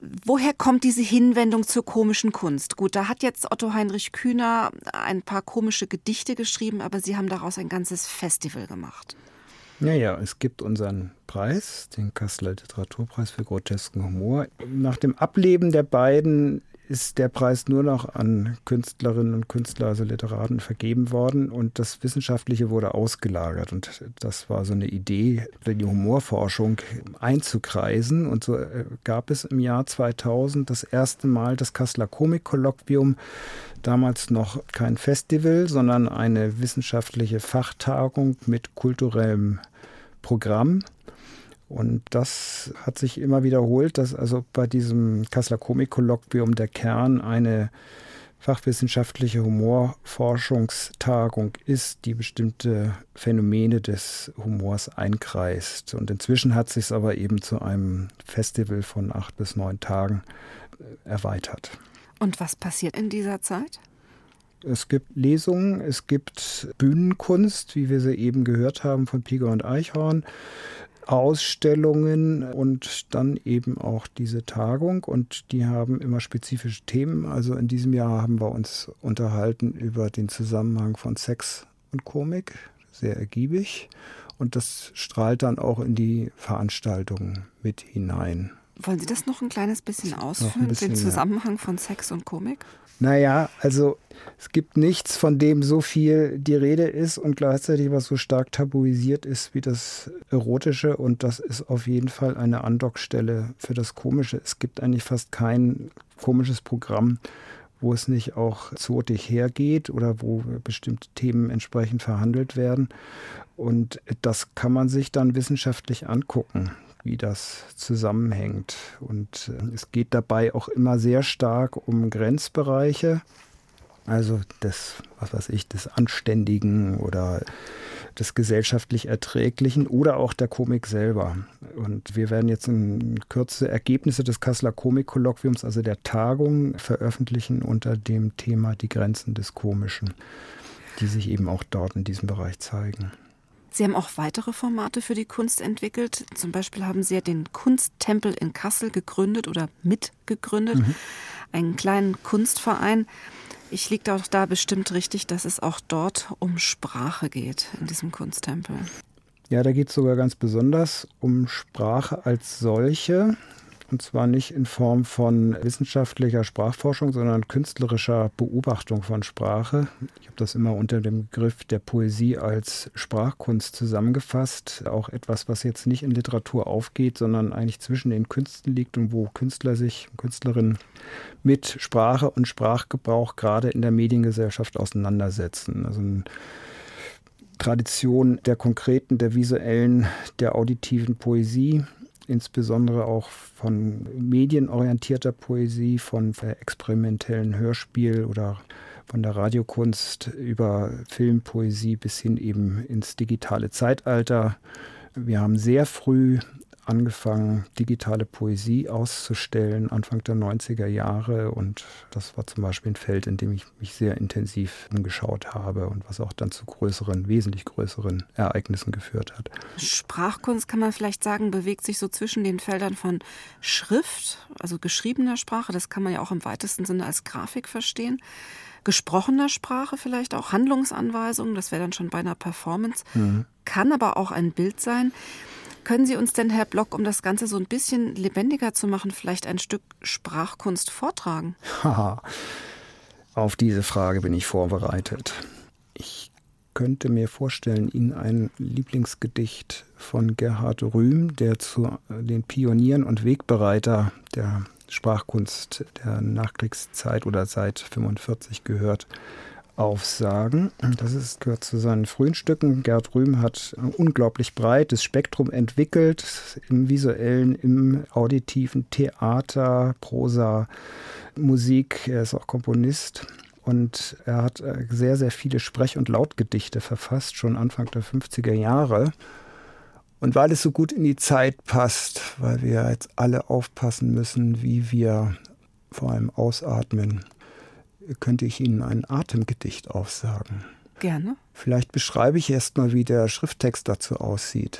Woher kommt diese Hinwendung zur komischen Kunst? Gut, da hat jetzt Otto Heinrich Kühner ein paar komische Gedichte geschrieben, aber Sie haben daraus ein ganzes Festival gemacht. Naja, es gibt unseren Preis, den Kasseler Literaturpreis für grotesken Humor. Nach dem Ableben der beiden ist der Preis nur noch an Künstlerinnen und Künstler, also Literaten, vergeben worden und das Wissenschaftliche wurde ausgelagert. Und das war so eine Idee, die Humorforschung einzukreisen. Und so äh, gab es im Jahr 2000 das erste Mal das Kasseler Komikkolloquium, damals noch kein Festival, sondern eine wissenschaftliche Fachtagung mit kulturellem Programm. Und das hat sich immer wiederholt, dass also bei diesem Kasseler Komikkolloquium der Kern eine fachwissenschaftliche Humorforschungstagung ist, die bestimmte Phänomene des Humors einkreist. Und inzwischen hat sich es aber eben zu einem Festival von acht bis neun Tagen äh, erweitert. Und was passiert in dieser Zeit? Es gibt Lesungen, es gibt Bühnenkunst, wie wir sie eben gehört haben von Piger und Eichhorn. Ausstellungen und dann eben auch diese Tagung und die haben immer spezifische Themen. Also in diesem Jahr haben wir uns unterhalten über den Zusammenhang von Sex und Komik, sehr ergiebig und das strahlt dann auch in die Veranstaltungen mit hinein. Wollen Sie das noch ein kleines bisschen ausführen, bisschen, den Zusammenhang ja. von Sex und Komik? Naja, also es gibt nichts, von dem so viel die Rede ist und gleichzeitig was so stark tabuisiert ist wie das Erotische. Und das ist auf jeden Fall eine Andockstelle für das Komische. Es gibt eigentlich fast kein komisches Programm, wo es nicht auch zotig hergeht oder wo bestimmte Themen entsprechend verhandelt werden. Und das kann man sich dann wissenschaftlich angucken wie das zusammenhängt. Und äh, es geht dabei auch immer sehr stark um Grenzbereiche, also des, was weiß ich, des Anständigen oder des gesellschaftlich Erträglichen oder auch der Komik selber. Und wir werden jetzt in Kürze Ergebnisse des Kasseler Komikkolloquiums, also der Tagung, veröffentlichen unter dem Thema die Grenzen des Komischen, die sich eben auch dort in diesem Bereich zeigen. Sie haben auch weitere Formate für die Kunst entwickelt. Zum Beispiel haben Sie ja den Kunsttempel in Kassel gegründet oder mitgegründet, mhm. einen kleinen Kunstverein. Ich liege auch da bestimmt richtig, dass es auch dort um Sprache geht in diesem Kunsttempel. Ja, da geht es sogar ganz besonders um Sprache als solche. Und zwar nicht in Form von wissenschaftlicher Sprachforschung, sondern künstlerischer Beobachtung von Sprache. Ich habe das immer unter dem Begriff der Poesie als Sprachkunst zusammengefasst. Auch etwas, was jetzt nicht in Literatur aufgeht, sondern eigentlich zwischen den Künsten liegt und wo Künstler sich, Künstlerinnen mit Sprache und Sprachgebrauch gerade in der Mediengesellschaft auseinandersetzen. Also eine Tradition der konkreten, der visuellen, der auditiven Poesie insbesondere auch von medienorientierter Poesie, von experimentellen Hörspiel oder von der Radiokunst über Filmpoesie bis hin eben ins digitale Zeitalter. Wir haben sehr früh angefangen, digitale Poesie auszustellen, Anfang der 90er Jahre. Und das war zum Beispiel ein Feld, in dem ich mich sehr intensiv umgeschaut habe und was auch dann zu größeren, wesentlich größeren Ereignissen geführt hat. Sprachkunst kann man vielleicht sagen, bewegt sich so zwischen den Feldern von Schrift, also geschriebener Sprache, das kann man ja auch im weitesten Sinne als Grafik verstehen gesprochener Sprache vielleicht auch, Handlungsanweisungen, das wäre dann schon bei einer Performance, mhm. kann aber auch ein Bild sein. Können Sie uns denn, Herr Block, um das Ganze so ein bisschen lebendiger zu machen, vielleicht ein Stück Sprachkunst vortragen? Haha, auf diese Frage bin ich vorbereitet. Ich könnte mir vorstellen, Ihnen ein Lieblingsgedicht von Gerhard Rühm, der zu den Pionieren und Wegbereiter der Sprachkunst der Nachkriegszeit oder seit 45 gehört, aufsagen. Das ist, gehört zu seinen frühen Stücken. Gerd Rühm hat ein unglaublich breites Spektrum entwickelt, im visuellen, im auditiven Theater, Prosa, Musik. Er ist auch Komponist. Und er hat äh, sehr, sehr viele Sprech- und Lautgedichte verfasst, schon Anfang der 50er Jahre. Und weil es so gut in die Zeit passt, weil wir jetzt alle aufpassen müssen, wie wir vor allem ausatmen, könnte ich Ihnen ein Atemgedicht aufsagen. Gerne. Vielleicht beschreibe ich erst mal, wie der Schrifttext dazu aussieht.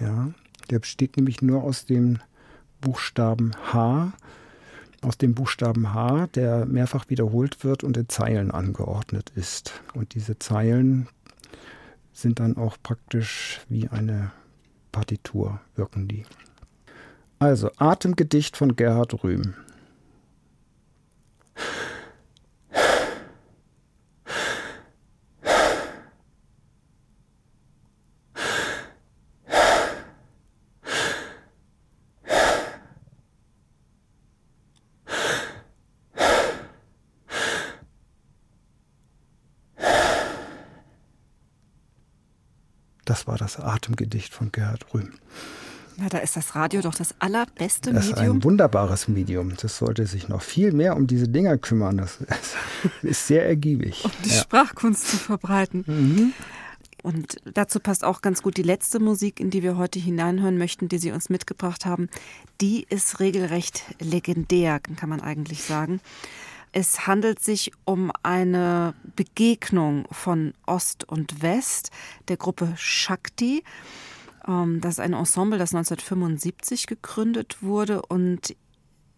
Ja, der besteht nämlich nur aus dem Buchstaben H, aus dem Buchstaben H, der mehrfach wiederholt wird und in Zeilen angeordnet ist. Und diese Zeilen sind dann auch praktisch wie eine Partitur, wirken die. Also Atemgedicht von Gerhard Rühm. Das Atemgedicht von Gerhard Rühm. Na, da ist das Radio doch das allerbeste das Medium. Das ist ein wunderbares Medium. Das sollte sich noch viel mehr um diese Dinger kümmern. Das ist sehr ergiebig. Um die ja. Sprachkunst zu verbreiten. Mhm. Und dazu passt auch ganz gut die letzte Musik, in die wir heute hineinhören möchten, die Sie uns mitgebracht haben. Die ist regelrecht legendär, kann man eigentlich sagen. Es handelt sich um eine Begegnung von Ost und West der Gruppe Shakti. Ähm, das ist ein Ensemble, das 1975 gegründet wurde und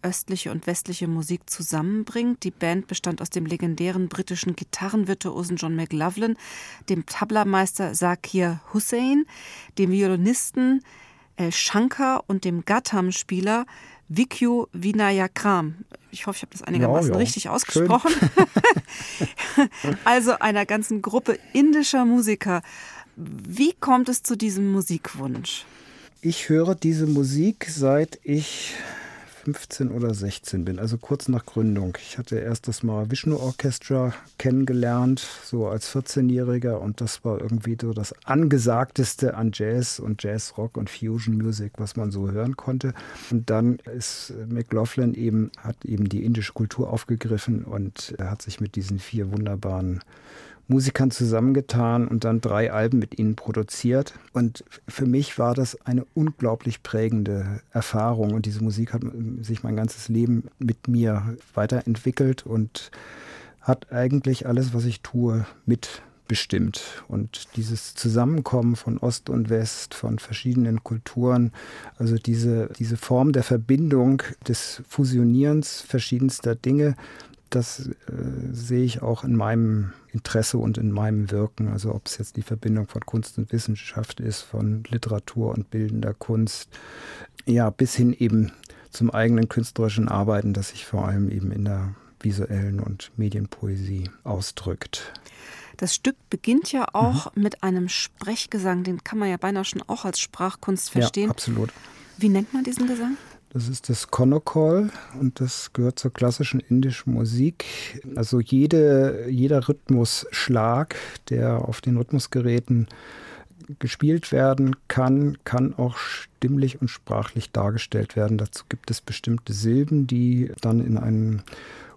östliche und westliche Musik zusammenbringt. Die Band bestand aus dem legendären britischen Gitarrenvirtuosen John McLaughlin, dem Tablameister Zakir Hussein, dem Violinisten El Shankar und dem Gattam-Spieler Vikyu Vinayakram. Ich hoffe, ich habe das einigermaßen ja, ja. richtig ausgesprochen. also einer ganzen Gruppe indischer Musiker. Wie kommt es zu diesem Musikwunsch? Ich höre diese Musik seit ich 15 oder 16 bin, also kurz nach Gründung. Ich hatte erst das Mahavishnu Orchestra kennengelernt, so als 14-Jähriger und das war irgendwie so das angesagteste an Jazz und Jazzrock und Fusion Music, was man so hören konnte. Und dann ist McLaughlin eben, hat eben die indische Kultur aufgegriffen und er hat sich mit diesen vier wunderbaren Musikern zusammengetan und dann drei Alben mit ihnen produziert. Und für mich war das eine unglaublich prägende Erfahrung. Und diese Musik hat sich mein ganzes Leben mit mir weiterentwickelt und hat eigentlich alles, was ich tue, mitbestimmt. Und dieses Zusammenkommen von Ost und West, von verschiedenen Kulturen, also diese, diese Form der Verbindung, des Fusionierens verschiedenster Dinge, das äh, sehe ich auch in meinem Interesse und in meinem Wirken. Also ob es jetzt die Verbindung von Kunst und Wissenschaft ist, von Literatur und bildender Kunst, ja, bis hin eben zum eigenen künstlerischen Arbeiten, das sich vor allem eben in der visuellen und Medienpoesie ausdrückt. Das Stück beginnt ja auch mhm. mit einem Sprechgesang, den kann man ja beinahe schon auch als Sprachkunst verstehen. Ja, absolut. Wie nennt man diesen Gesang? Das ist das Konokol und das gehört zur klassischen indischen Musik. Also jede, jeder Rhythmusschlag, der auf den Rhythmusgeräten gespielt werden kann, kann auch stimmlich und sprachlich dargestellt werden. Dazu gibt es bestimmte Silben, die dann in einen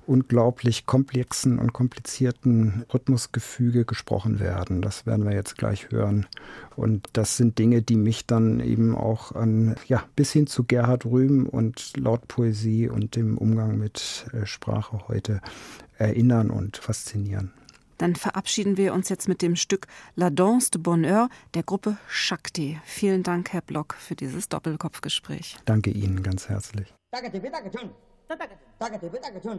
unglaublich komplexen und komplizierten Rhythmusgefüge gesprochen werden. Das werden wir jetzt gleich hören. Und das sind Dinge, die mich dann eben auch an, ja, bis hin zu Gerhard Rühm und Lautpoesie und dem Umgang mit äh, Sprache heute erinnern und faszinieren. Dann verabschieden wir uns jetzt mit dem Stück La Danse de Bonheur der Gruppe Shakti. Vielen Dank, Herr Block, für dieses Doppelkopfgespräch. Danke Ihnen ganz herzlich. টাকা দেবে টাকা জন